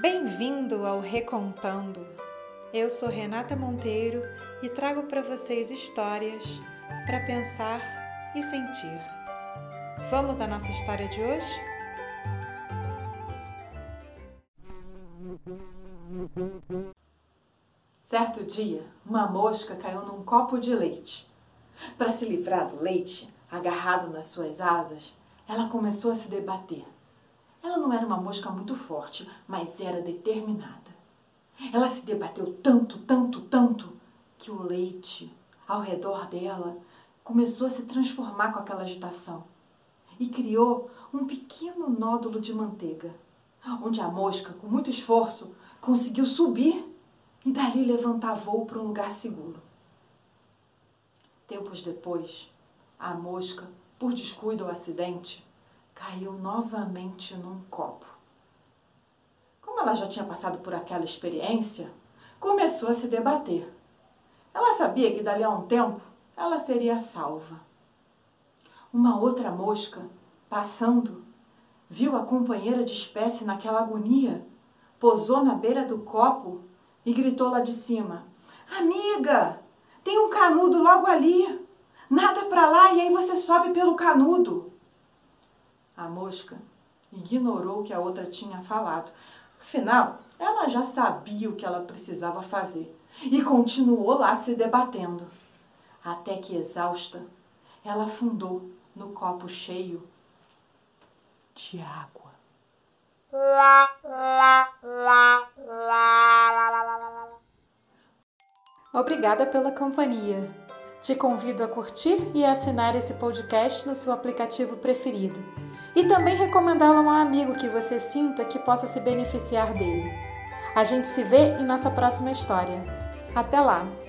Bem-vindo ao Recontando. Eu sou Renata Monteiro e trago para vocês histórias para pensar e sentir. Vamos à nossa história de hoje? Certo dia, uma mosca caiu num copo de leite. Para se livrar do leite, agarrado nas suas asas, ela começou a se debater. Ela não era uma mosca muito forte, mas era determinada. Ela se debateu tanto, tanto, tanto, que o leite ao redor dela começou a se transformar com aquela agitação e criou um pequeno nódulo de manteiga, onde a mosca, com muito esforço, conseguiu subir e dali levantar voo para um lugar seguro. Tempos depois, a mosca, por descuido ou acidente, caiu novamente num copo. Como ela já tinha passado por aquela experiência, começou a se debater. Ela sabia que dali a um tempo ela seria salva. Uma outra mosca, passando, viu a companheira de espécie naquela agonia, posou na beira do copo e gritou lá de cima: Amiga, tem um canudo logo ali. Nada para lá e aí você sobe pelo canudo. A mosca ignorou o que a outra tinha falado. Afinal, ela já sabia o que ela precisava fazer e continuou lá se debatendo. Até que, exausta, ela afundou no copo cheio de água. Obrigada pela companhia. Te convido a curtir e assinar esse podcast no seu aplicativo preferido e também recomendá-lo a um amigo que você sinta que possa se beneficiar dele. A gente se vê em nossa próxima história. Até lá!